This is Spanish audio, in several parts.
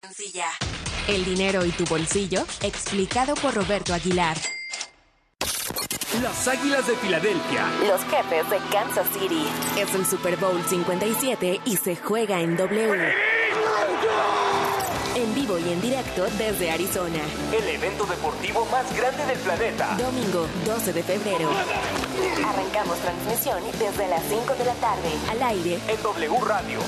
Sencilla. El dinero y tu bolsillo, explicado por Roberto Aguilar. Las Águilas de Filadelfia. Los jefes de Kansas City. Es el Super Bowl 57 y se juega en W. En vivo y en directo desde Arizona. El evento deportivo más grande del planeta. Domingo 12 de febrero. Arrancamos transmisión desde las 5 de la tarde. Al aire En W Radio.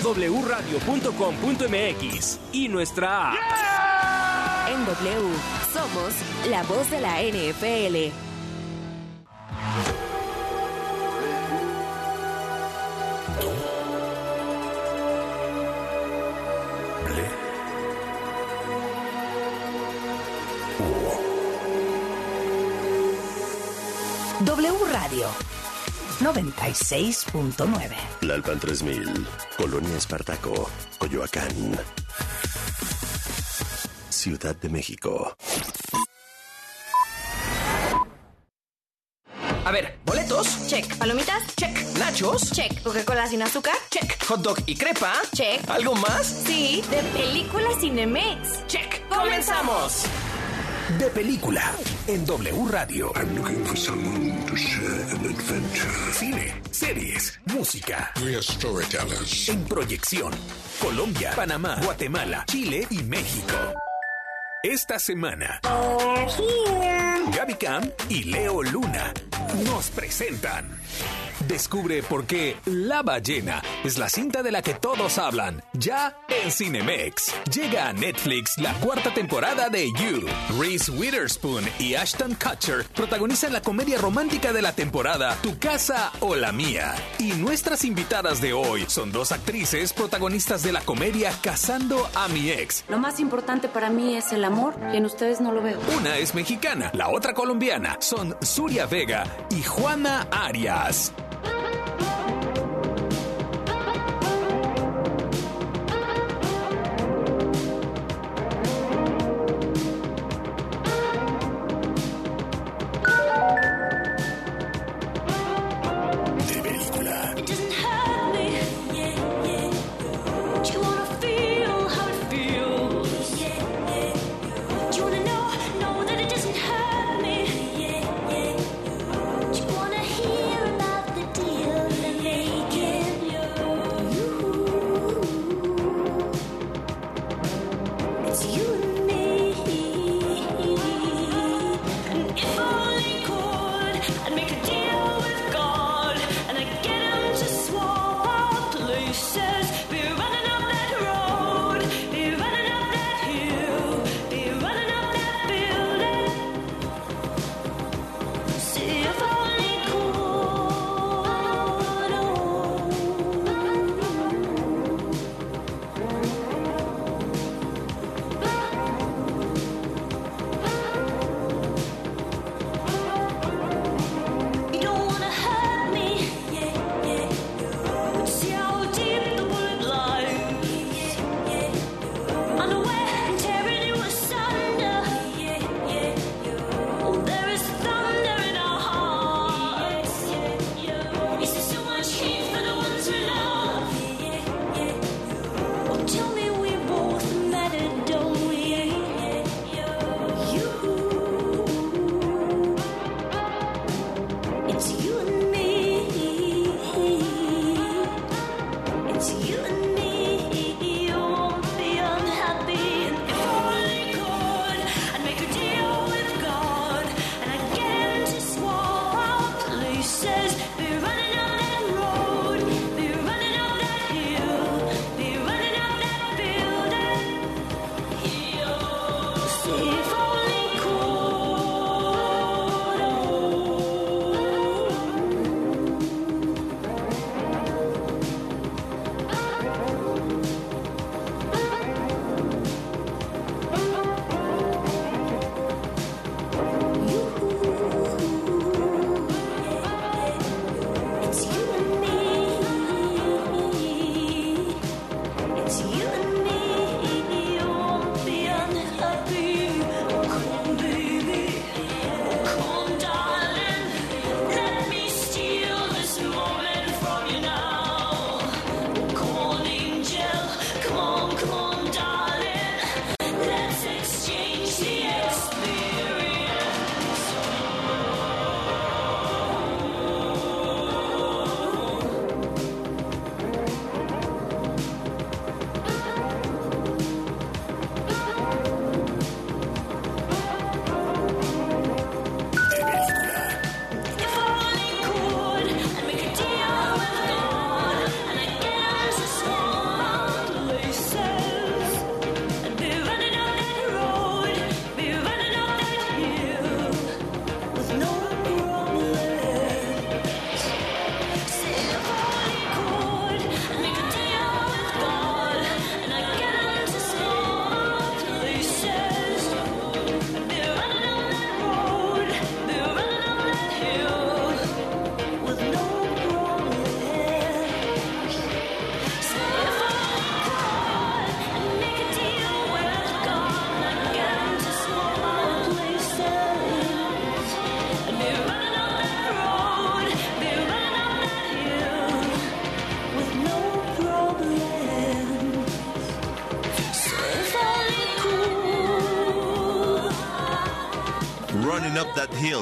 wradio.com.mx. Y nuestra app. en W. Somos la voz de la NFL. 96.9. Lalpan 3000, Colonia Espartaco, Coyoacán. Ciudad de México. A ver, boletos. Check. ¿Palomitas? Check. Nachos. Check. ¿Coca-Cola sin azúcar? Check. Hot dog y crepa. Check. ¿Algo más? Sí, de película Cinemex. Check. ¡Comenzamos! De película en W Radio. I'm looking for someone to share an adventure. Cine, series, música. We are storytellers. En proyección. Colombia, Panamá, Guatemala, Chile y México. Esta semana. Gaby Cam y Leo Luna nos presentan. Descubre por qué La Ballena es la cinta de la que todos hablan, ya en Cinemex. Llega a Netflix la cuarta temporada de You. Reese Witherspoon y Ashton Kutcher protagonizan la comedia romántica de la temporada Tu casa o la mía. Y nuestras invitadas de hoy son dos actrices protagonistas de la comedia Casando a mi ex. Lo más importante para mí es el amor y en ustedes no lo veo. Una es mexicana, la otra colombiana. Son Zuria Vega y Juana Arias.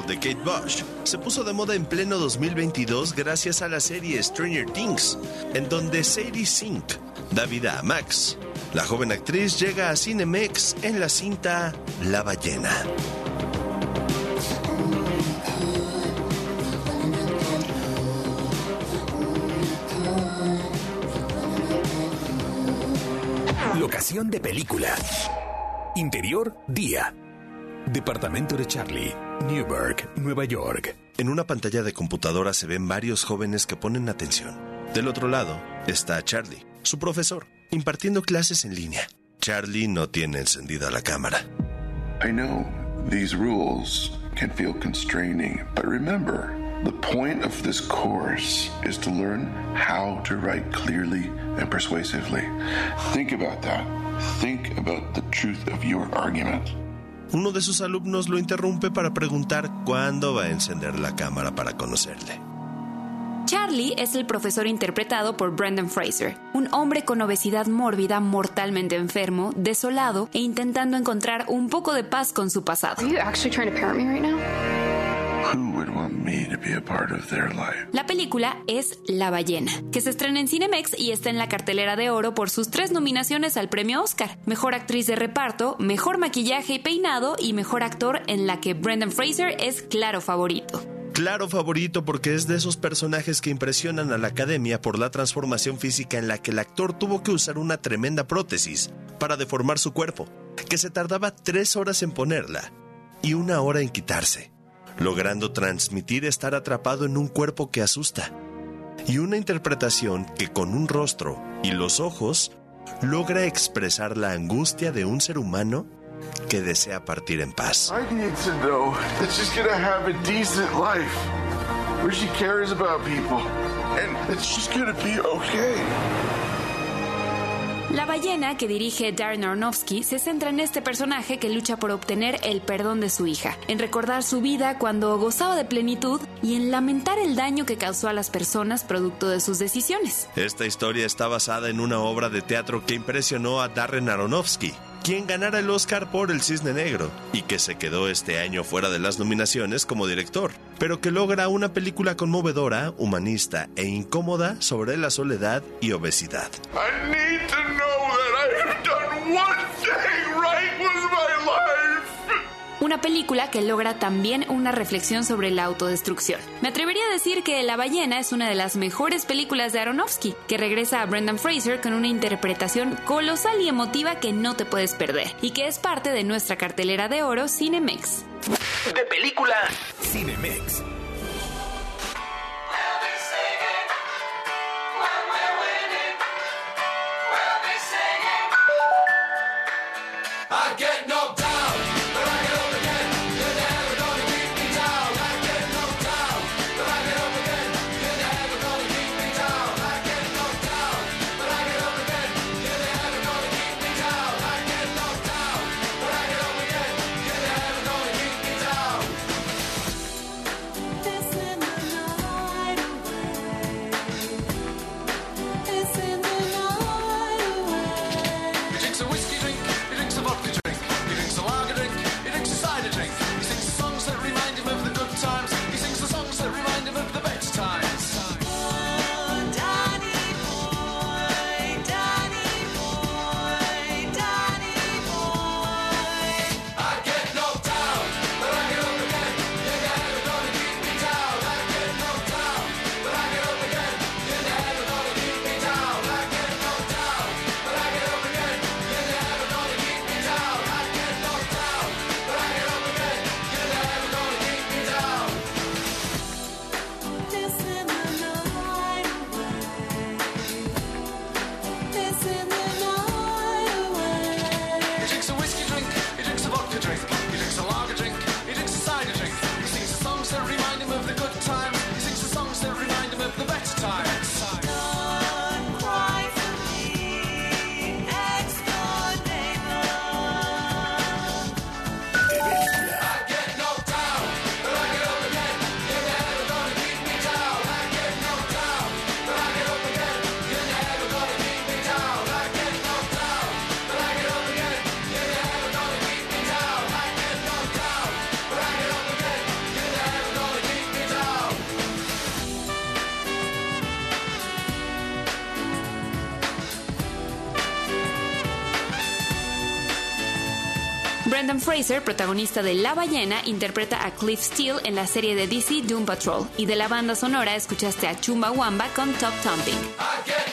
De Kate Bush se puso de moda en pleno 2022 gracias a la serie Stranger Things, en donde Sadie Sink da vida a Max. La joven actriz llega a Cinemex en la cinta La ballena. Locación de película. Interior, día. Departamento de Charlie, Newburgh, Nueva York. En una pantalla de computadora se ven varios jóvenes que ponen atención. Del otro lado está Charlie, su profesor, impartiendo clases en línea. Charlie no tiene encendida la cámara. I know these rules can feel constraining, but remember, the point of this course is to learn how to write clearly and persuasively. Think about that. Think about the truth of your argument. Uno de sus alumnos lo interrumpe para preguntar cuándo va a encender la cámara para conocerle. Charlie es el profesor interpretado por Brendan Fraser, un hombre con obesidad mórbida, mortalmente enfermo, desolado e intentando encontrar un poco de paz con su pasado. Who La película es La ballena, que se estrena en Cinemex y está en la cartelera de oro por sus tres nominaciones al premio Oscar: Mejor actriz de reparto, Mejor maquillaje y peinado y Mejor actor en la que Brendan Fraser es claro favorito. Claro favorito porque es de esos personajes que impresionan a la academia por la transformación física en la que el actor tuvo que usar una tremenda prótesis para deformar su cuerpo, que se tardaba tres horas en ponerla y una hora en quitarse, logrando transmitir estar atrapado en un cuerpo que asusta, y una interpretación que con un rostro y los ojos logra expresar la angustia de un ser humano que desea partir en paz. La ballena que dirige Darren Aronofsky se centra en este personaje que lucha por obtener el perdón de su hija, en recordar su vida cuando gozaba de plenitud y en lamentar el daño que causó a las personas producto de sus decisiones. Esta historia está basada en una obra de teatro que impresionó a Darren Aronofsky, quien ganara el Oscar por El Cisne Negro y que se quedó este año fuera de las nominaciones como director, pero que logra una película conmovedora, humanista e incómoda sobre la soledad y obesidad. I need to know that I have done one thing Una película que logra también una reflexión sobre la autodestrucción. Me atrevería a decir que La ballena es una de las mejores películas de Aronofsky, que regresa a Brendan Fraser con una interpretación colosal y emotiva que no te puedes perder, y que es parte de nuestra cartelera de oro Cinemex. De película. Cinemex. Brendan Fraser, protagonista de La ballena, interpreta a Cliff Steele en la serie de DC Doom Patrol. Y de la banda sonora escuchaste a Chumbawamba con Top Thumping.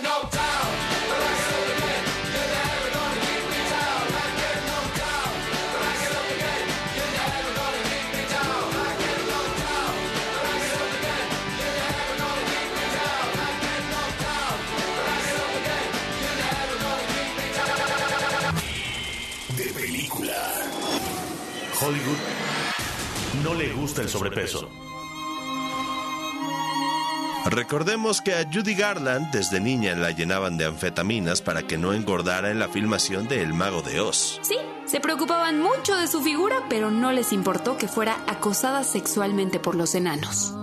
Hollywood no le gusta el sobrepeso. Recordemos que a Judy Garland desde niña la llenaban de anfetaminas para que no engordara en la filmación de El Mago de Oz. Sí, se preocupaban mucho de su figura, pero no les importó que fuera acosada sexualmente por los enanos.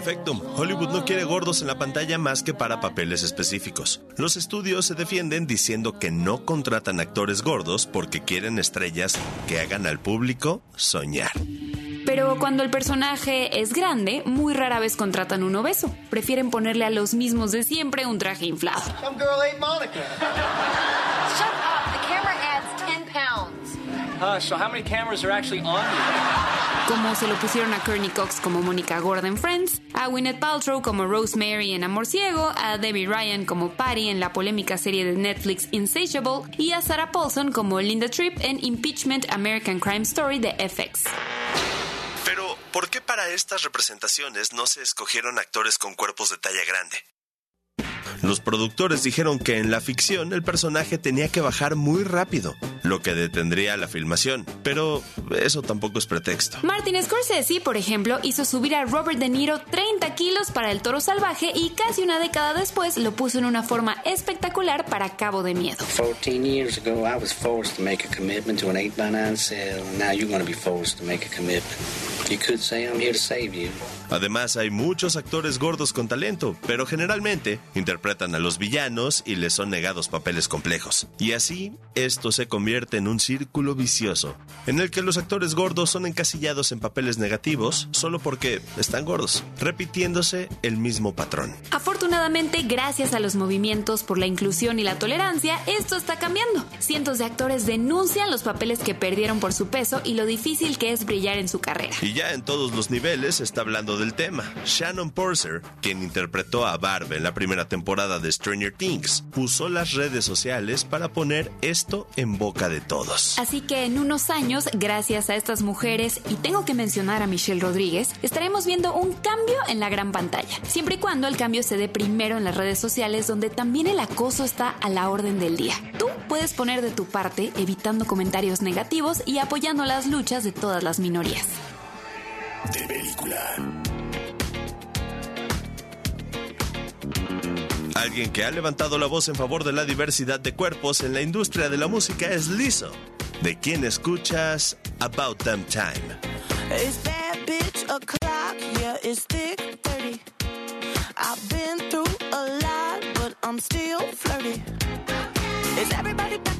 Efecto, Hollywood no quiere gordos en la pantalla más que para papeles específicos. Los estudios se defienden diciendo que no contratan actores gordos porque quieren estrellas que hagan al público soñar. Pero cuando el personaje es grande, muy rara vez contratan un obeso. Prefieren ponerle a los mismos de siempre un traje inflado. Some girl ate Monica. Shut up. Como se lo pusieron a Courtney Cox como Mónica Gorda en Friends, a Gwyneth Paltrow como Rosemary en Amor Ciego, a Debbie Ryan como Patty en la polémica serie de Netflix Insatiable y a Sarah Paulson como Linda Tripp en Impeachment American Crime Story de FX. Pero, ¿por qué para estas representaciones no se escogieron actores con cuerpos de talla grande? Los productores dijeron que en la ficción el personaje tenía que bajar muy rápido, lo que detendría la filmación, pero eso tampoco es pretexto. Martin Scorsese, por ejemplo, hizo subir a Robert De Niro 30 kilos para el toro salvaje y casi una década después lo puso en una forma espectacular para Cabo de Miedo. 14 years ago, I was forced to make a commitment to an 8 by 9 sale. Now you're going to be forced to make a commitment. You could say I'm here to save you. Además, hay muchos actores gordos con talento, pero generalmente interpretan a los villanos y les son negados papeles complejos. Y así, esto se convierte en un círculo vicioso, en el que los actores gordos son encasillados en papeles negativos solo porque están gordos, repitiéndose el mismo patrón. Afortunadamente, gracias a los movimientos por la inclusión y la tolerancia, esto está cambiando. Cientos de actores denuncian los papeles que perdieron por su peso y lo difícil que es brillar en su carrera. Y ya en todos los niveles se está hablando del tema. Shannon Purser, quien interpretó a Barb en la primera temporada de Stranger Things, usó las redes sociales para poner esto en boca de todos. Así que en unos años, gracias a estas mujeres, y tengo que mencionar a Michelle Rodríguez, estaremos viendo un cambio en la gran pantalla. Siempre y cuando el cambio se dé primero en las redes sociales, donde también el acoso está a la orden del día. Tú puedes poner de tu parte, evitando comentarios negativos y apoyando las luchas de todas las minorías. De película. Alguien que ha levantado la voz en favor de la diversidad de cuerpos en la industria de la música es Lizzo, de quien escuchas About Them Time. It's bad bitch o'clock, yeah, it's thick 30. I've been through a lot, but I'm still flirty. Is everybody back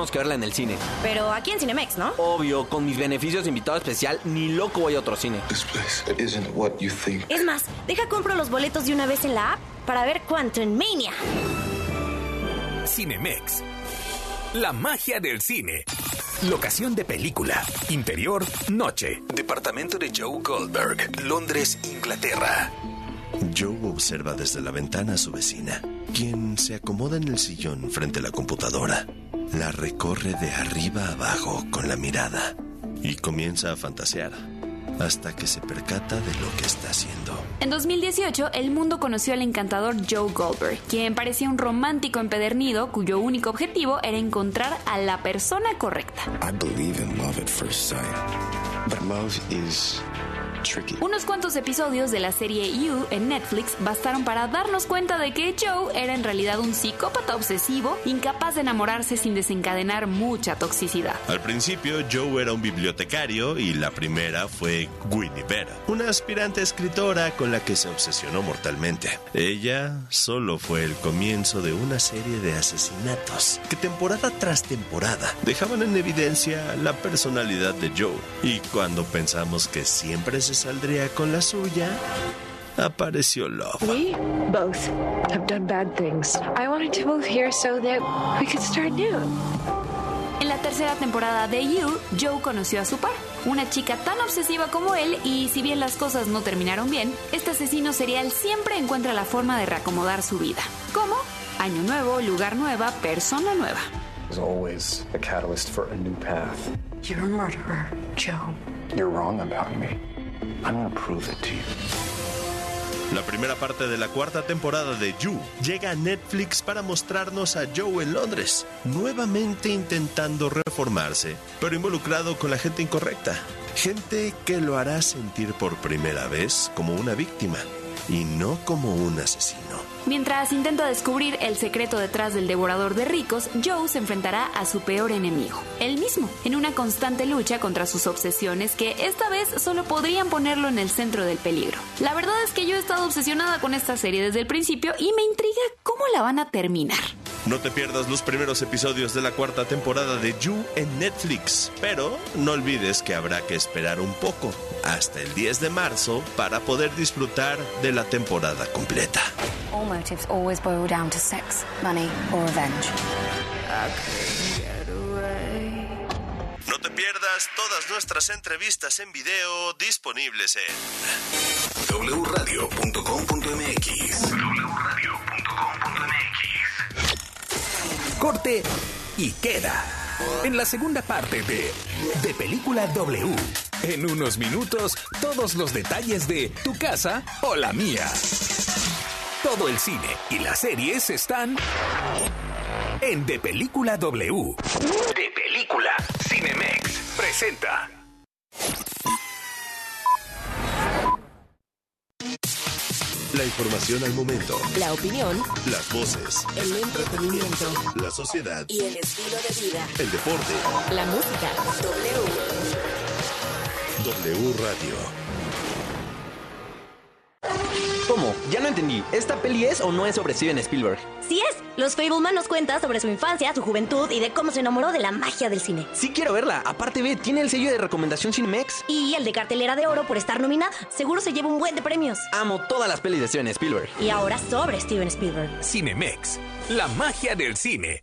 Tenemos que verla en el cine. Pero aquí en Cinemex, ¿no? Obvio, con mis beneficios de invitado especial, ni loco voy a otro cine. This place isn't what you think. Es más, deja compro los boletos de una vez en la app para ver Quantum Mania. Cinemex. La magia del cine. Locación de película. Interior, noche. Departamento de Joe Goldberg, Londres, Inglaterra. Joe observa desde la ventana a su vecina, quien se acomoda en el sillón frente a la computadora. La recorre de arriba a abajo con la mirada y comienza a fantasear hasta que se percata de lo que está haciendo. En 2018, el mundo conoció al encantador Joe Goldberg, quien parecía un romántico empedernido cuyo único objetivo era encontrar a la persona correcta. I believe in love at first sight. But love is tricky. Unos cuantos episodios de la serie You en Netflix bastaron para darnos cuenta de que Joe era en realidad un psicópata obsesivo, incapaz de enamorarse sin desencadenar mucha toxicidad. Al principio, Joe era un bibliotecario y la primera fue Winnie Vera, una aspirante escritora con la que se obsesionó mortalmente. Ella solo fue el comienzo de una serie de asesinatos que temporada tras temporada dejaban en evidencia la personalidad de Joe. Y cuando pensamos que siempre se saldría con la suya, apareció Love. We both have done bad things. I wanted to move here so that we could start new. En la tercera temporada de You, Joe conoció a su par, una chica tan obsesiva como él y si bien las cosas no terminaron bien, este asesino serial siempre encuentra la forma de reacomodar su vida. ¿Cómo? Año nuevo, lugar nueva, persona nueva. There's always a catalyst for a new path. You're a murderer, Joe. You're wrong about me. Prove it to you. La primera parte de la cuarta temporada de You llega a Netflix para mostrarnos a Joe en Londres, nuevamente intentando reformarse, pero involucrado con la gente incorrecta. Gente que lo hará sentir por primera vez como una víctima y no como un asesino. Mientras intenta descubrir el secreto detrás del devorador de ricos, Joe se enfrentará a su peor enemigo, él mismo, en una constante lucha contra sus obsesiones que esta vez solo podrían ponerlo en el centro del peligro. La verdad es que yo he estado obsesionada con esta serie desde el principio y me intriga cómo la van a terminar. No te pierdas los primeros episodios de la cuarta temporada de You en Netflix, pero no olvides que habrá que esperar un poco, hasta el 10 de marzo, para poder disfrutar de la temporada completa. All motives always boil down to sex, money, or revenge. No te pierdas todas nuestras entrevistas en video disponibles en wradio.com.mx Corte y queda. En la segunda parte de De Película W. En unos minutos, todos los detalles de tu casa o la mía. Todo el cine y las series están en De Película W. De Película Cinemex presenta. la información al momento, La opinión, las voces, el entretenimiento la sociedad, y el estilo de vida. el deporte. La música. W. W Radio. ¿Cómo? Ya no entendí. ¿Esta peli es o no es sobre Steven Spielberg? Sí es, Los Fableman nos cuenta sobre su infancia, su juventud y de cómo se enamoró de la magia del cine. Sí quiero verla. Aparte ve, tiene el sello de recomendación Cinemex. Y el de cartelera de oro por estar nominada. Seguro se lleva un buen de premios. Amo todas las pelis de Steven Spielberg. Y ahora sobre Steven Spielberg. Cinemex. La magia del cine.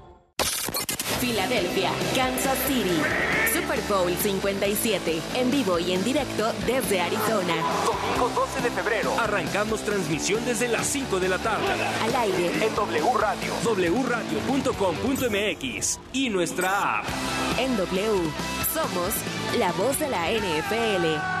Filadelfia, Kansas City. Super Bowl 57. En vivo y en directo desde Arizona. Domingo 12 de febrero. Arrancamos transmisión desde las 5 de la tarde. Al aire. En W Radio. wradio.com.mx. Y nuestra app. En W. Somos la voz de la NFL.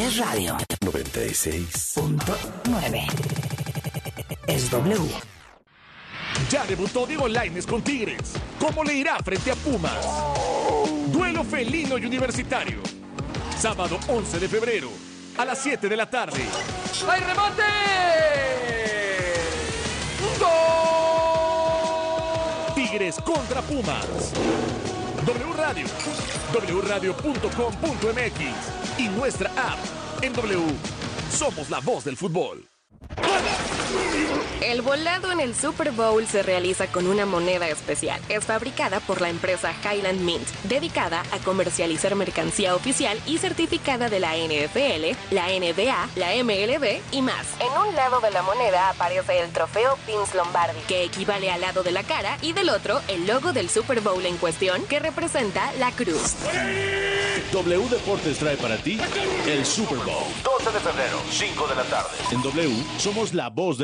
es radio. 96.9. Es W. Ya debutó Diego Laines con Tigres. ¿Cómo le irá frente a Pumas? Duelo felino y universitario. Sábado 11 de febrero, a las 7 de la tarde. ¡Hay remate! Tigres contra Pumas. W Radio, wradio.com.mx y nuestra app en W. Somos la voz del fútbol. El volado en el Super Bowl se realiza con una moneda especial. Es fabricada por la empresa Highland Mint, dedicada a comercializar mercancía oficial y certificada de la NFL, la NBA, la MLB y más. En un lado de la moneda aparece el trofeo Vince Lombardi, que equivale al lado de la cara, y del otro el logo del Super Bowl en cuestión, que representa la cruz. W Deportes trae para ti el Super Bowl. 12 de febrero, 5 de la tarde. En W somos la voz de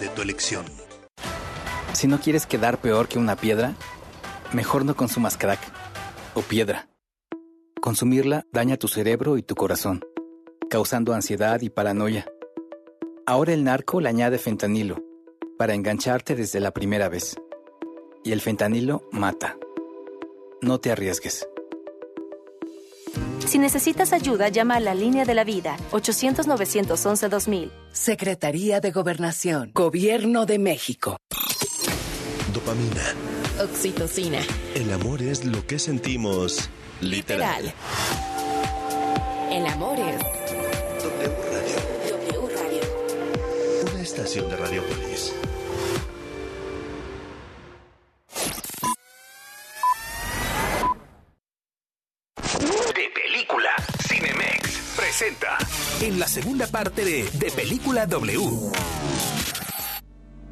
tu elección. Si no quieres quedar peor que una piedra, mejor no consumas crack o piedra. Consumirla daña tu cerebro y tu corazón, causando ansiedad y paranoia. Ahora el narco le añade fentanilo para engancharte desde la primera vez. Y el fentanilo mata. No te arriesgues. Si necesitas ayuda, llama a la línea de la vida 800-911-2000. Secretaría de Gobernación, Gobierno de México. Dopamina. Oxitocina. El amor es lo que sentimos literal. Literal. El amor es W Radio. W Radio. Una estación de Radiopolis. Presenta en la segunda parte de De Película W.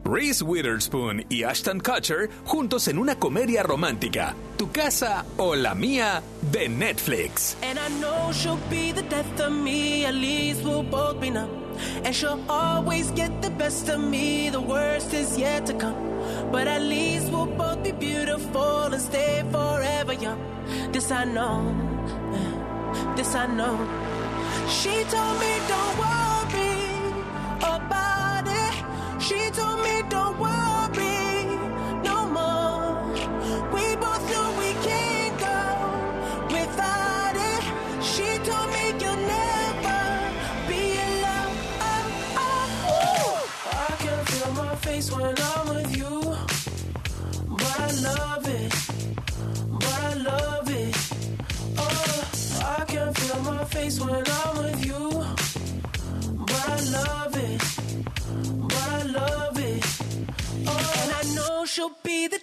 Reese Witherspoon y Ashton Kutcher juntos en una comedia romántica, Tu casa o la mía de Netflix. And I know she'll be the death of me, at least we'll both be numb. And she'll always get the best of me, the worst is yet to come. But at least we'll both be beautiful and stay forever young. This I know, this I know. She told me don't worry about it. She told me don't worry no more. We both know we can't go without it. She told me you'll never be alone. I can feel my face when I'm with you, but I love it, but I love it. Oh, I can feel my face when I'm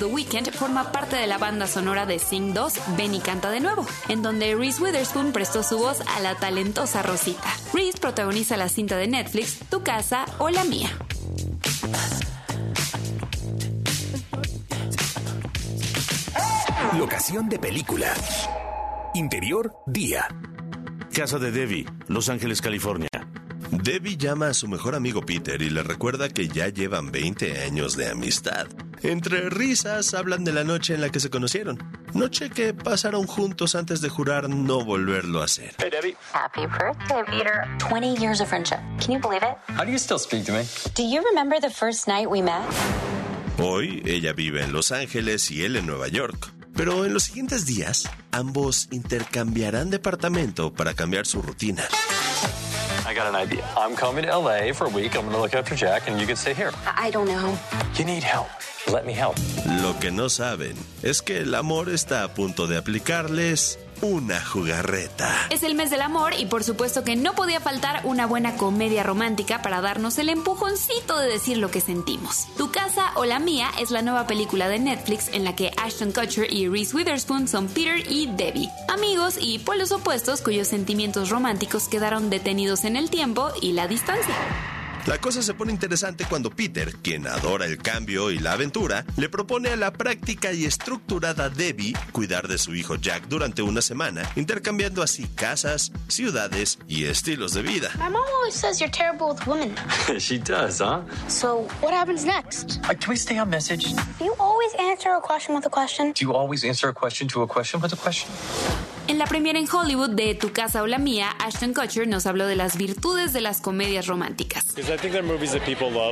The Weeknd forma parte de la banda sonora de Sing 2, Ven y canta de nuevo, en donde Reese Witherspoon prestó su voz a la talentosa Rosita. Reese protagoniza la cinta de Netflix Tu casa o la mía. Locación de película. Interior, día. Casa de Debbie, Los Ángeles, California. Debbie llama a su mejor amigo Peter y le recuerda que ya llevan 20 años de amistad. Entre risas hablan de la noche en la que se conocieron. Noche que pasaron juntos antes de jurar no volverlo a hacer. Hey, Debbie. Happy birthday, Peter. 20 years of friendship. Can you believe it? How do you still speak to me? Do you remember the first night we met? Hoy ella vive en Los Ángeles y él en Nueva York. Pero en los siguientes días, ambos intercambiarán departamento para cambiar su rutina. I got an idea. I'm coming to LA for a week. I'm going to look after Jack, and you can stay here. I don't know. You need help. Let me help. Lo que no saben es que el amor está a punto de aplicarles una jugarreta. Es el mes del amor y por supuesto que no podía faltar una buena comedia romántica para darnos el empujoncito de decir lo que sentimos. Tu casa o la mía es la nueva película de Netflix en la que Ashton Kutcher y Reese Witherspoon son Peter y Debbie, amigos y polos opuestos cuyos sentimientos románticos quedaron detenidos en el tiempo y la distancia. La cosa se pone interesante cuando Peter, quien adora el cambio y la aventura, le propone a la práctica y estructurada Debbie cuidar de su hijo Jack durante una semana, intercambiando así casas, ciudades y estilos de vida. My mom always says you're terrible with women. she does, huh? So what happens next? Uh, can we stay on message? Do you always answer a question with a question? Do you always answer a question to a question with a question? En la premiera en Hollywood de Tu casa o la mía, Ashton Kutcher nos habló de las virtudes de las comedias románticas.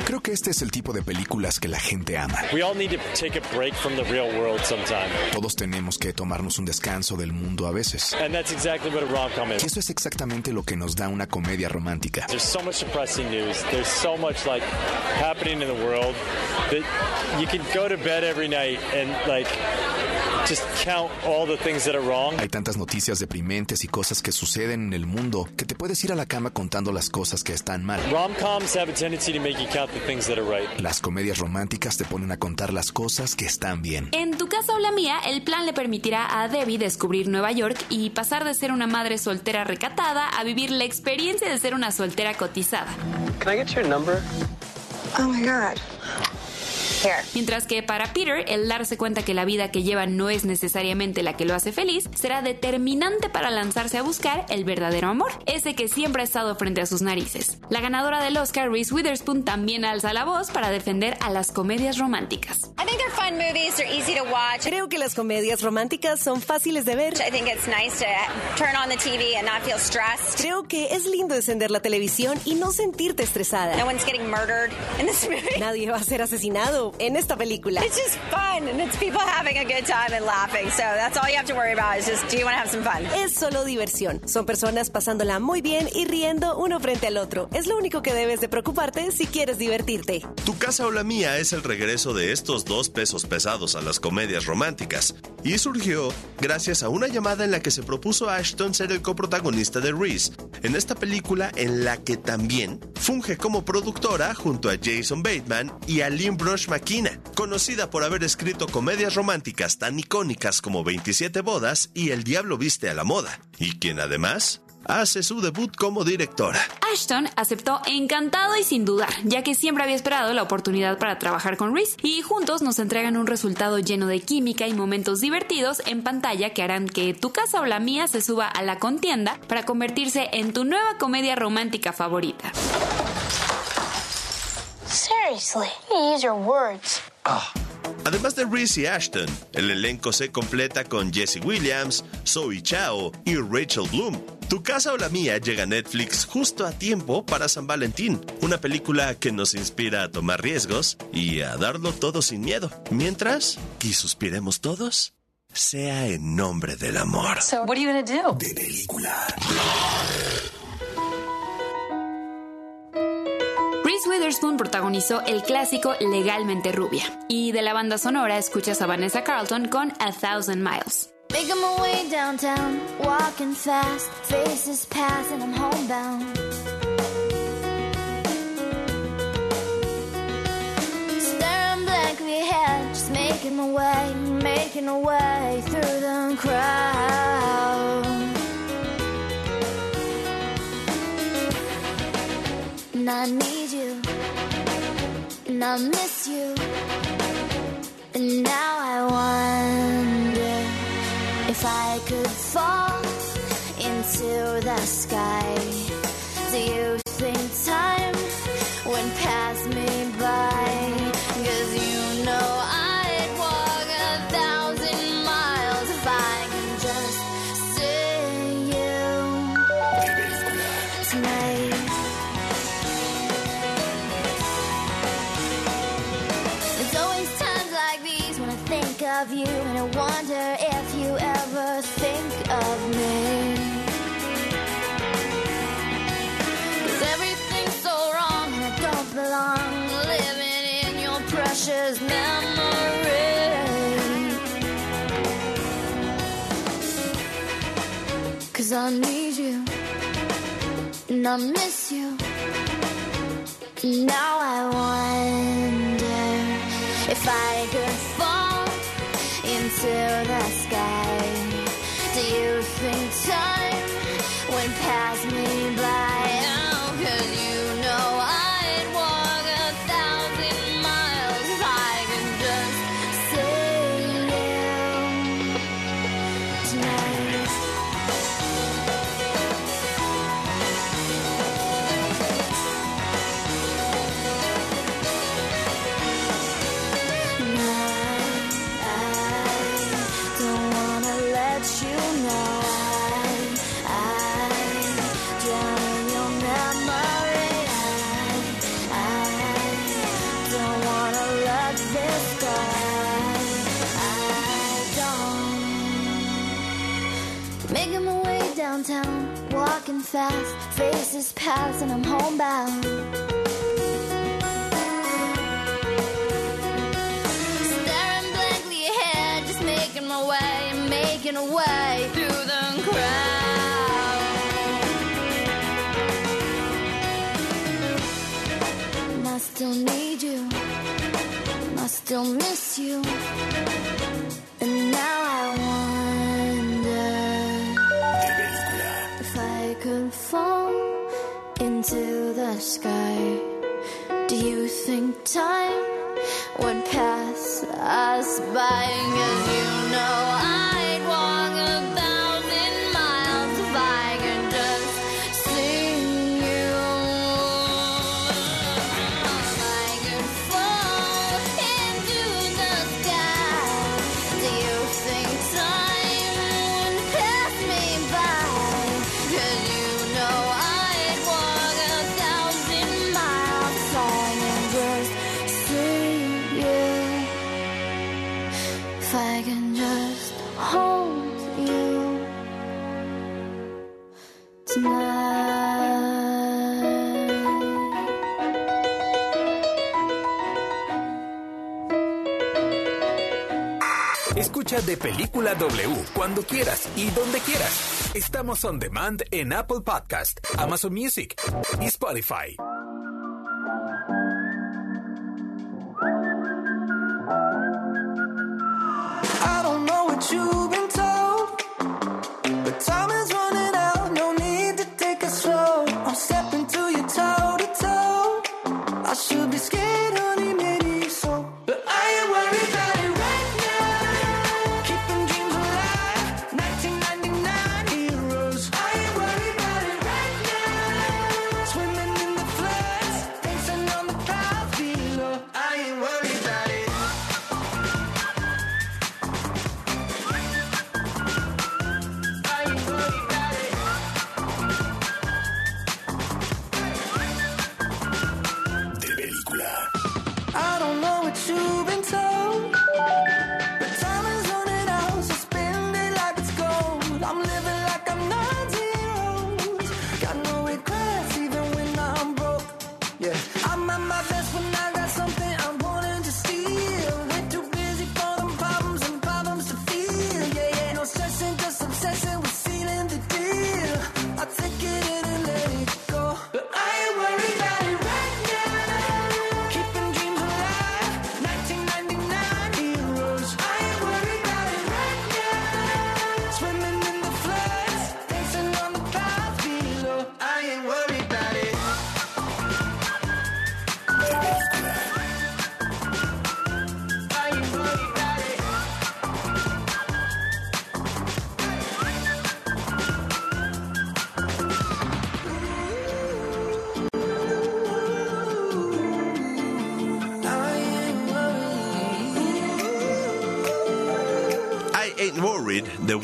Creo que este es el tipo de películas que la gente ama. We all need to take a break from the real world sometime. Todos tenemos que tomarnos un descanso del mundo a veces. And that's exactly what a rom-com Y is. eso es exactamente lo que nos da una comedia romántica. There's so much depressing news. There's so much like happening in the world that you can go to bed every night and like just count all the things that are wrong. Hay tantas noticias deprimentes y cosas que suceden en el mundo que te puedes ir a la cama contando las cosas que están mal. Rom-coms have a tendency to make you count the things that are right. Las comedias románticas te ponen a contar las cosas que están bien. En tu casa o la mía, el plan le permitirá a Debbie descubrir Nueva York y pasar de ser una madre soltera recatada a vivir la experiencia de ser una soltera cotizada. Can I get your number? Oh my god. Mientras que para Peter, el darse cuenta que la vida que lleva no es necesariamente la que lo hace feliz, será determinante para lanzarse a buscar el verdadero amor, ese que siempre ha estado frente a sus narices. La ganadora del Oscar, Reese Witherspoon, también alza la voz para defender a las comedias románticas. I think they're fun movies. They're easy to watch. Creo que las comedias románticas son fáciles de ver. I think it's nice to turn on the TV and not feel stressed. Creo que es lindo encender la televisión y no sentirte estresada. No one's getting murdered in this movie. Nadie va a ser asesinado en esta película. It's just fun and it's people having a good time and laughing. So that's all you have to worry about is just do you want to have some fun? Es solo diversión. Son personas pasándola muy bien y riendo uno frente al otro. Es lo único que debes de preocuparte si quieres divertirte. Tu casa o la mía es el regreso de estos dos pesos pesados a las comedias románticas y surgió gracias a una llamada en la que se propuso a Ashton ser el coprotagonista de Reese en esta película en la que también funge como productora junto a Jason Bateman y a Lynn Brush Conocida por haber escrito comedias románticas tan icónicas como 27 bodas y El diablo viste a la moda, y quien además hace su debut como directora. Ashton aceptó encantado y sin dudar, ya que siempre había esperado la oportunidad para trabajar con Reese y juntos nos entregan un resultado lleno de química y momentos divertidos en pantalla que harán que tu casa o la mía se suba a la contienda para convertirse en tu nueva comedia romántica favorita. Seriously, you use your words. Además de Reese y Ashton, el elenco se completa con Jesse Williams, Zoe Chao y Rachel Bloom. Tu casa o la mía llega a Netflix justo a tiempo para San Valentín, una película que nos inspira a tomar riesgos y a darlo todo sin miedo, mientras que suspiremos todos sea en nombre del amor. So, what are you gonna do? De película. Witherspoon protagonizó el clásico Legalmente Rubia y de la banda sonora escuchas a Vanessa Carlton con A Thousand Miles. Making my way downtown, walking fast, faces pass and I'm homebound. Staring blankly ahead, just making my way, making my way through the crowd. And I need you, and I miss you, and now I wonder if I could fall into the sky. Cause I need you and I miss you. Now I wonder if I could fall into the fast, faces pass, and I'm homebound. Staring blankly ahead, just making my way. making a way through the crowd. And I still need you, I still miss you. Time would pass us by? De Película W cuando quieras y donde quieras. Estamos on demand en Apple Podcast, Amazon Music y Spotify.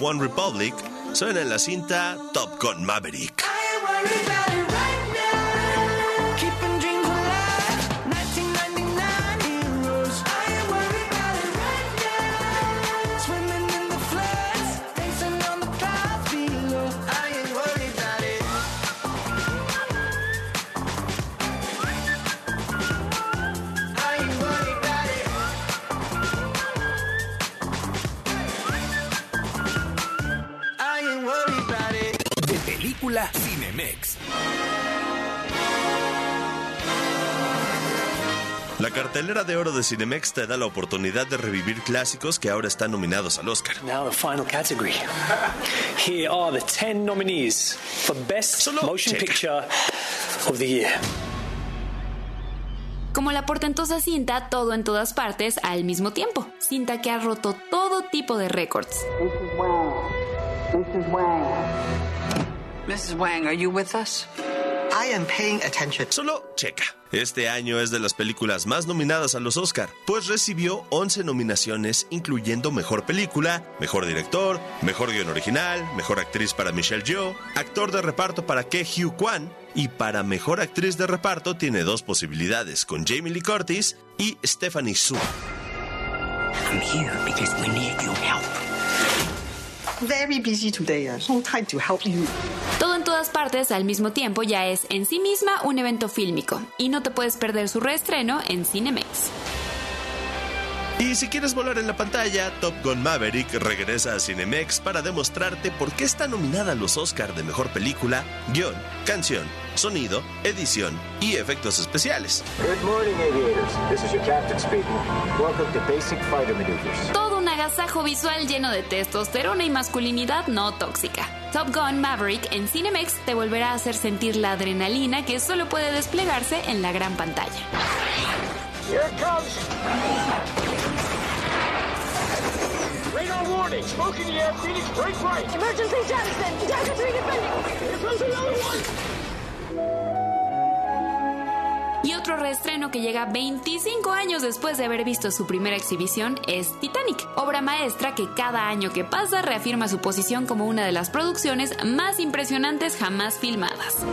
One Republic suena en la cinta Top Gun Maverick. De oro de Cinemex te da la oportunidad de revivir clásicos que ahora están nominados al Oscar. Now the final category. Here are the 10 nominees for Best Motion Picture of the Year. Como la portentosa cinta Todo en todas partes al mismo tiempo. Cinta que ha roto todo tipo de récords. Mrs. Wang. Mrs. Wang. Mrs. Wang, are you with us? Am paying attention. Solo checa. Este año es de las películas más nominadas a los Oscar, pues recibió 11 nominaciones, incluyendo Mejor Película, Mejor Director, Mejor Guión Original, Mejor Actriz para Michelle Yeoh, Actor de Reparto para Ke Hugh Kwan, y para Mejor Actriz de Reparto tiene dos posibilidades, con Jamie Lee Curtis y Stephanie Su. I'm here because we need your help. Very busy today. uh, No time to help you. Todo partes al mismo tiempo ya es en sí misma un evento fílmico y no te puedes perder su reestreno en Cinemex. Y si quieres volar en la pantalla, Top Gun Maverick regresa a Cinemex para demostrarte por qué está nominada a los Oscar de Mejor Película, Guión, Canción, Sonido, Edición y Efectos Especiales. Good morning, aviators. This is your captain speaking. Welcome to Basic Fighter Maneuvers. Todo un agasajo visual lleno de testosterona y masculinidad no tóxica. Top Gun Maverick en Cinemex te volverá a hacer sentir la adrenalina que solo puede desplegarse en la gran pantalla. Here comes. Radar warning. Smoke in the air. Phoenix, break right. Emergency jettison. Delta 3 defending. Here comes another one. Y otro reestreno que llega 25 años después de haber visto su primera exhibición es Titanic, obra maestra que cada año que pasa reafirma su posición como una de las producciones más impresionantes jamás filmadas.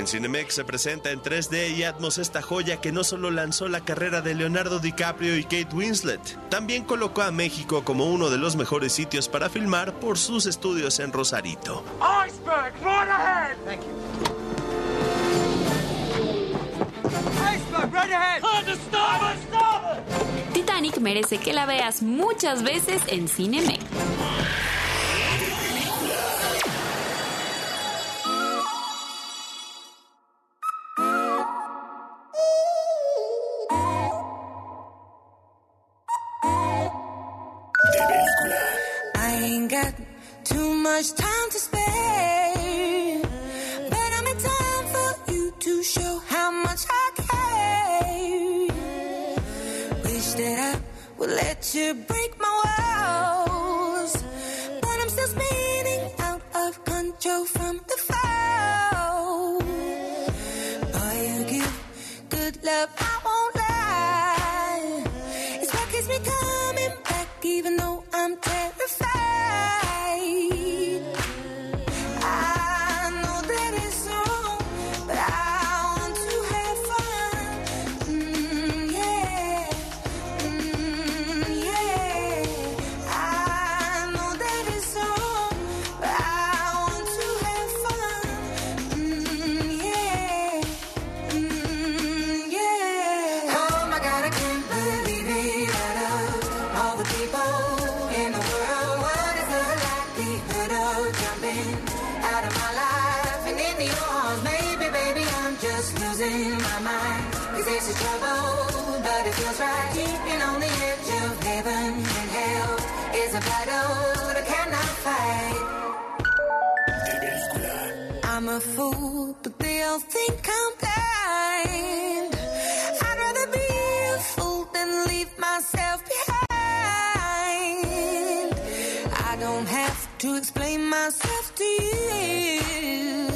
En Cinemex se presenta en 3D y Atmos esta joya que no solo lanzó la carrera de Leonardo DiCaprio y Kate Winslet, también colocó a México como uno de los mejores sitios para filmar por sus estudios en Rosarito. Iceberg, right ahead. Thank you. Iceberg, right ahead. Titanic merece que la veas muchas veces en Cinemex. Don't have to explain myself to you.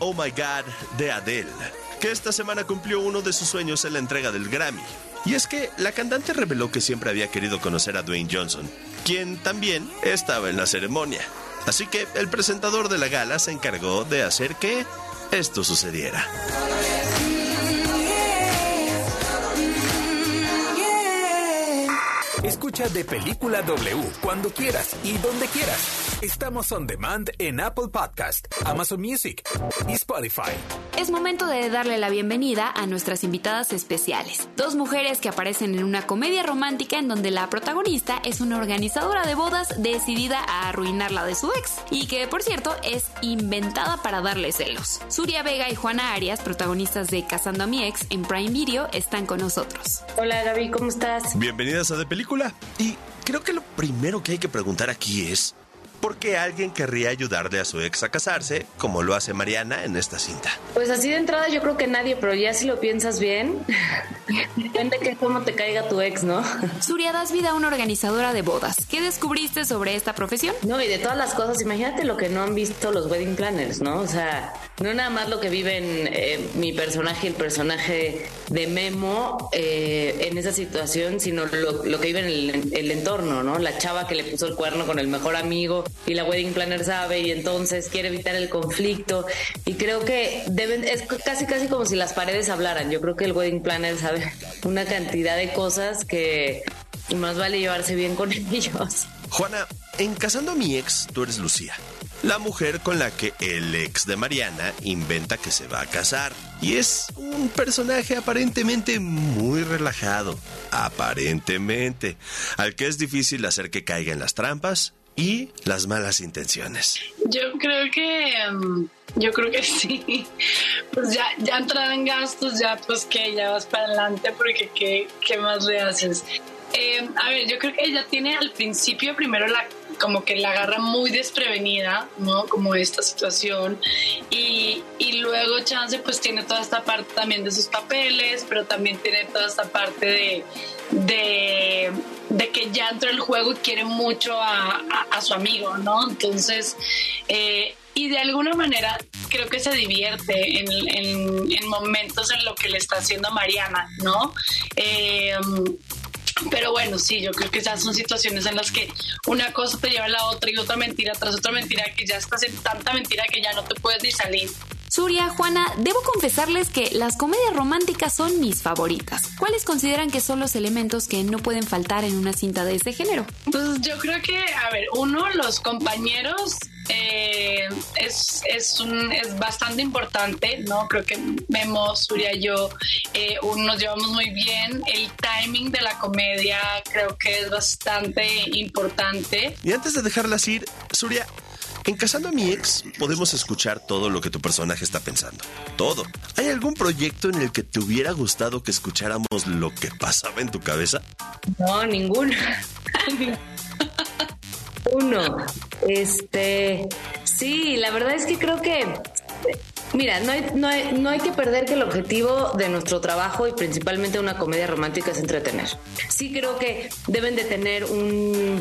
Oh My God de Adele, que esta semana cumplió uno de sus sueños en la entrega del Grammy. Y es que la cantante reveló que siempre había querido conocer a Dwayne Johnson, quien también estaba en la ceremonia. Así que el presentador de la gala se encargó de hacer que esto sucediera. Escucha de Película W cuando quieras y donde quieras. Estamos on demand en Apple Podcast, Amazon Music y Spotify. Es momento de darle la bienvenida a nuestras invitadas especiales. Dos mujeres que aparecen en una comedia romántica en donde la protagonista es una organizadora de bodas decidida a arruinar la de su ex y que, por cierto, es inventada para darle celos. Suria Vega y Juana Arias, protagonistas de Casando a mi ex en Prime Video, están con nosotros. Hola Gaby, ¿cómo estás? Bienvenidas a De Película. Y creo que lo primero que hay que preguntar aquí es, ¿por qué alguien querría ayudarle a su ex a casarse como lo hace Mariana en esta cinta? Pues así de entrada yo creo que nadie, pero ya si lo piensas bien, depende que cómo te caiga tu ex, ¿no? Suria, das vida a una organizadora de bodas. ¿Qué descubriste sobre esta profesión? No, y de todas las cosas, imagínate lo que no han visto los wedding planners, ¿no? O sea, no nada más lo que viven eh, mi personaje y el personaje de Memo eh, en esa situación, sino lo, lo que vive en el, el entorno, ¿no? La chava que le puso el cuerno con el mejor amigo y la wedding planner sabe y entonces quiere evitar el conflicto. Y creo que deben, es casi casi como si las paredes hablaran. Yo creo que el wedding planner sabe una cantidad de cosas que más vale llevarse bien con ellos. Juana, en Casando a mi ex, tú eres Lucía, la mujer con la que el ex de Mariana inventa que se va a casar. Y es un personaje aparentemente muy relajado, aparentemente, al que es difícil hacer que caiga en las trampas y las malas intenciones. Yo creo que um, yo creo que sí. Pues ya ya entrada en gastos, ya pues que ya vas para adelante porque qué, qué más le haces. Eh, a ver, yo creo que ella tiene al principio primero la como que la agarra muy desprevenida, ¿no? Como esta situación. Y, y luego Chance pues tiene toda esta parte también de sus papeles, pero también tiene toda esta parte de, de, de que ya entró el juego y quiere mucho a, a- su amigo, ¿no? Entonces, eh, y de alguna manera creo que se divierte en, en- en momentos en lo que le está haciendo Mariana, ¿no? Eh, pero bueno, sí, yo creo que esas son situaciones en las que una cosa te lleva a la otra y otra mentira tras otra mentira que ya estás en tanta mentira que ya no te puedes ni salir. Suria, Juana, debo confesarles que las comedias románticas son mis favoritas. ¿Cuáles consideran que son los elementos que no pueden faltar en una cinta de ese género? Pues yo creo que, a ver, uno, los compañeros eh, es, es, un- es bastante importante, ¿no? Creo que Memo, Suria y yo eh, nos llevamos muy bien. El timing de la comedia creo que es bastante importante. Y antes de dejarlas ir, Surya, en Casando a mi ex podemos escuchar todo lo que tu personaje está pensando. Todo. ¿Hay algún proyecto en el que te hubiera gustado que escucháramos lo que pasaba en tu cabeza? No, ninguno. Uno. Este. Sí, la verdad es que creo que. Mira, no hay, no, hay, no hay que perder que el objetivo de nuestro trabajo y principalmente una comedia romántica es entretener. Sí creo que deben de tener un,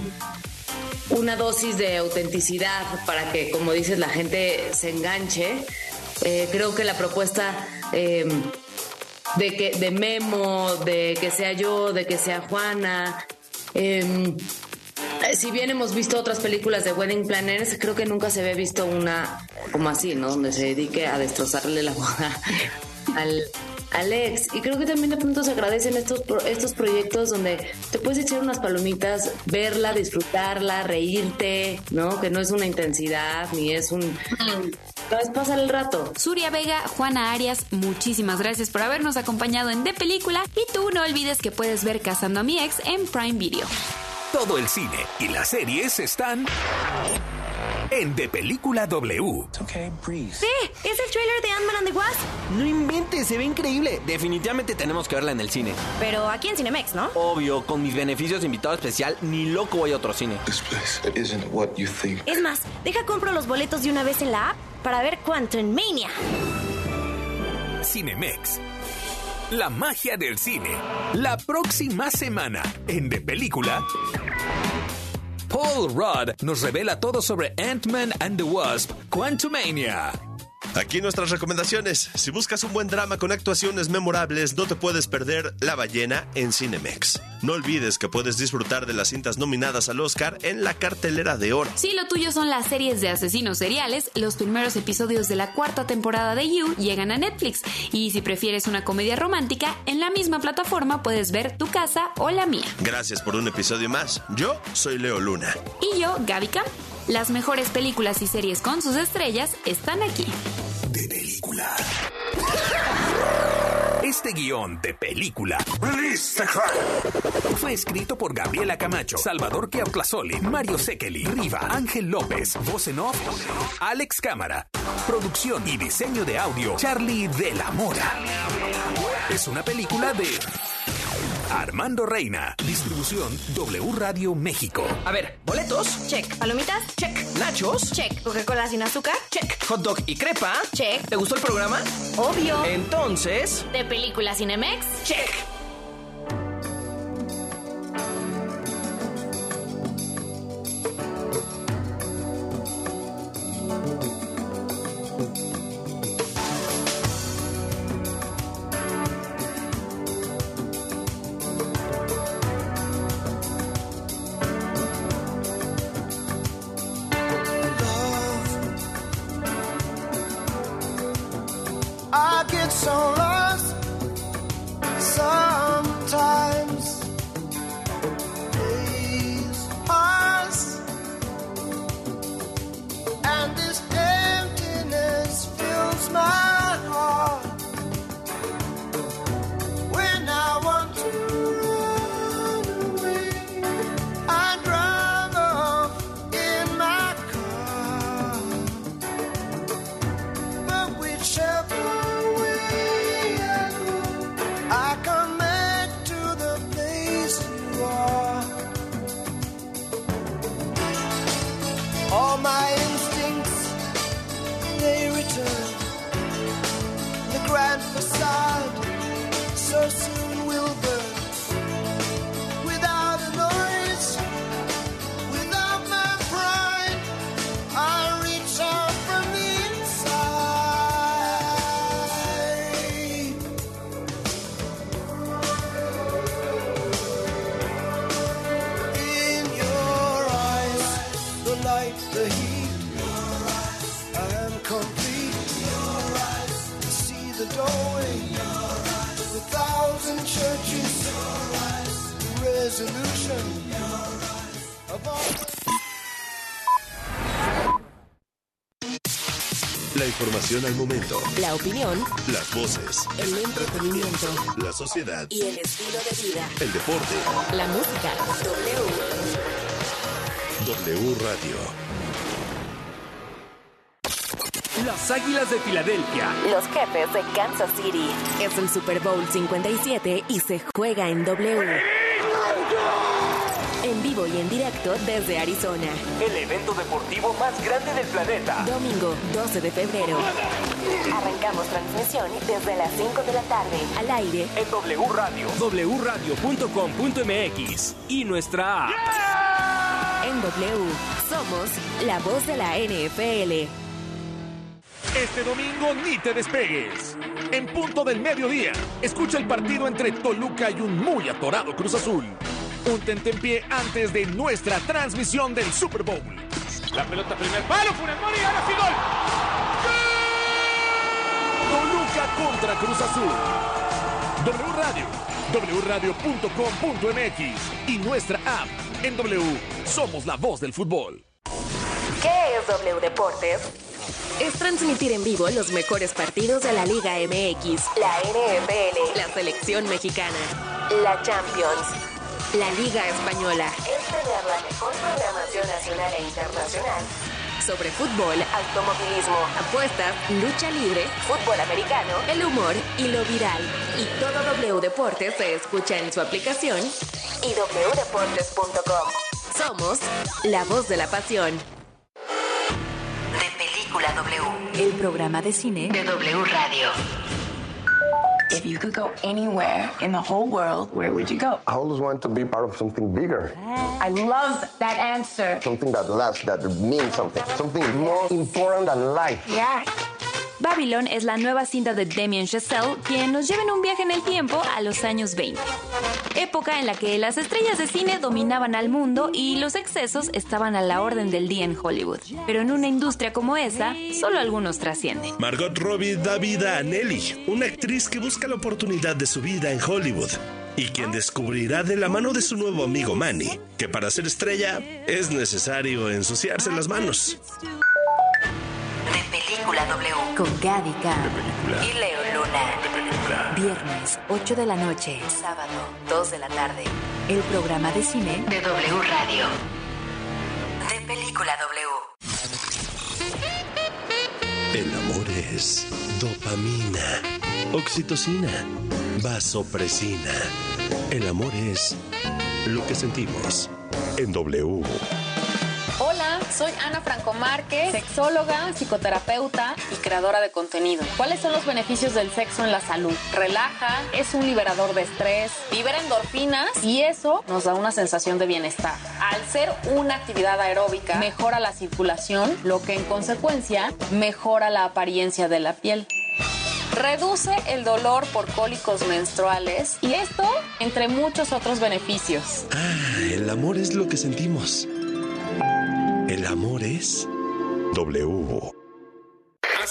una dosis de autenticidad para que, como dices, la gente se enganche. Eh, creo que la propuesta eh, de que de Memo, de que sea yo, de que sea Juana. eh, si bien hemos visto otras películas de Wedding Planners, creo que nunca se había visto una como así, ¿no? Donde se dedique a destrozarle la boda al, al ex. Y creo que también de pronto se agradecen estos, estos proyectos donde te puedes echar unas palomitas, verla, disfrutarla, reírte, ¿no? Que no es una intensidad ni es un... No es pasar el rato. Suria Vega, Juana Arias, muchísimas gracias por habernos acompañado en De Película y tú no olvides que puedes ver Casando a mi ex en Prime Video. Todo el cine y las series están en De Película W. Sí, es el trailer de Ant-Man and the Wasp. No inventes, se ve increíble. Definitivamente tenemos que verla en el cine. Pero aquí en Cinemex, ¿no? Obvio, con mis beneficios de invitado especial, ni loco voy a otro cine. Es más, deja compro los boletos de una vez en la app para ver Quantum Mania. Cinemex. La magia del cine. La próxima semana en De Película. Paul Rudd nos revela todo sobre Ant-Man and the Wasp Quantumania. Aquí nuestras recomendaciones. Si buscas un buen drama con actuaciones memorables, no te puedes perder La ballena en Cinemex. No olvides que puedes disfrutar de las cintas nominadas al Oscar en la cartelera de oro. Si lo tuyo son las series de asesinos seriales, los primeros episodios de la cuarta temporada de You llegan a Netflix. Y si prefieres una comedia romántica, en la misma plataforma puedes ver Tu casa o la mía. Gracias por un episodio más. Yo soy Leo Luna. Y yo, Gaby Camp. Las mejores películas y series con sus estrellas están aquí. De película. Este guion de película fue escrito por Gabriela Camacho, Salvador Keautlazoli, Mario Sekeli, Riva, Ángel López, voz en off, Alex Cámara, producción y diseño de audio, Charlie de la Mora. Es una película de Armando Reina, distribución W Radio México. A ver, boletos. Check. ¿Palomitas? Check. Nachos. Check. ¿Coca-Cola sin azúcar? Check. Hot dog y crepa. Check. ¿Te gustó el programa? Obvio. Entonces. ¿De película Cinemex? Check. La información al momento. La opinión, Las voces. el entretenimiento La sociedad. y el estilo de vida. El deporte. La música. W. W Radio. Las Águilas de Filadelfia. Los jefes de Kansas City. Es el Super Bowl 57 y se juega en W. En vivo y en directo desde Arizona. El evento deportivo más grande del planeta. Domingo 12 de febrero. Arrancamos transmisión desde las 5 de la tarde. Al aire. En W Radio. wradio.com.mx y nuestra app. En W. Somos la voz de la NFL. Este domingo ni te despegues. En punto del mediodía, escucha el partido entre Toluca y un muy atorado Cruz Azul. Un tentempié antes de nuestra transmisión del Super Bowl. La pelota primer palo, Funes Mori, ahora sí gol. Toluca contra Cruz Azul. W Radio, wradio.com.mx y nuestra app. En W, somos la voz del fútbol. ¿Qué es W Deportes? Es transmitir en vivo los mejores partidos de la Liga MX, la NFL, la selección mexicana, la Champions, la Liga Española. Es tener la mejor programación nacional e internacional sobre fútbol, automovilismo, apuestas, lucha libre, fútbol americano, el humor y lo viral. Y todo W Deportes se escucha en su aplicación y wdeportes.com. Somos la voz de la pasión. De Película W. El programa de cine de W Radio. If you could go anywhere in the whole world, where would you go? I always want to be part of something bigger, I love that answer. something that lasts, that means something, something more important than life. Yeah. Babylon es la nueva cinta de Damien Chazelle, quien nos lleva en un viaje en el tiempo a los años 20. Época en la que las estrellas de cine dominaban al mundo y los excesos estaban a la orden del día en Hollywood. Pero en una industria como esa, solo algunos trascienden. Margot Robbie da vida a Nelly, una actriz que busca la oportunidad de su vida en Hollywood y quien descubrirá de la mano de su nuevo amigo Manny que para ser estrella es necesario ensuciarse las manos. De Película W. Con Gaby Cam Y Leo Luna. Viernes, 8 de la noche. Sábado, 2 de la tarde. El programa de cine De W Radio. De Película W. El amor es dopamina, oxitocina, vasopresina. El amor es lo que sentimos en W. Soy Ana Franco Márquez, sexóloga, psicoterapeuta y creadora de contenido. ¿Cuáles son los beneficios del sexo en la salud? Relaja, es un liberador de estrés, libera endorfinas y eso nos da una sensación de bienestar. Al ser una actividad aeróbica, mejora la circulación, lo que en consecuencia mejora la apariencia de la piel. Reduce el dolor por cólicos menstruales y esto entre muchos otros beneficios. Ah, el amor es lo que sentimos. El amor es W.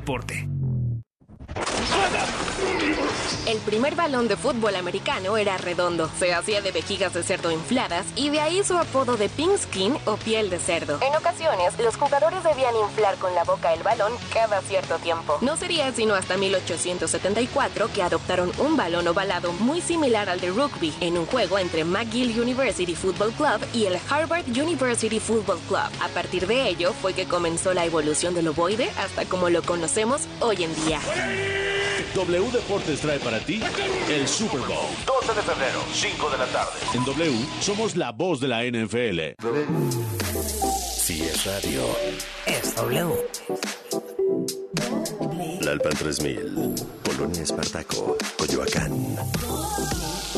deporte. El primer balón de fútbol americano era redondo, se hacía de vejigas de cerdo infladas y de ahí su apodo de pink skin o piel de cerdo. En ocasiones, los jugadores debían inflar con la boca el balón cada cierto tiempo. No sería sino hasta 1874 que adoptaron un balón ovalado muy similar al de rugby en un juego entre McGill University Football Club y el Harvard University Football Club. A partir de ello fue que comenzó la evolución del ovoide hasta como lo conocemos hoy en día. W Deportes trae para ti el Super Bowl. 12 de febrero, 5 de la tarde. En W somos la voz de la NFL. Si es radio. Es W. La Alpan 3000. Polonia Espartaco. Coyoacán.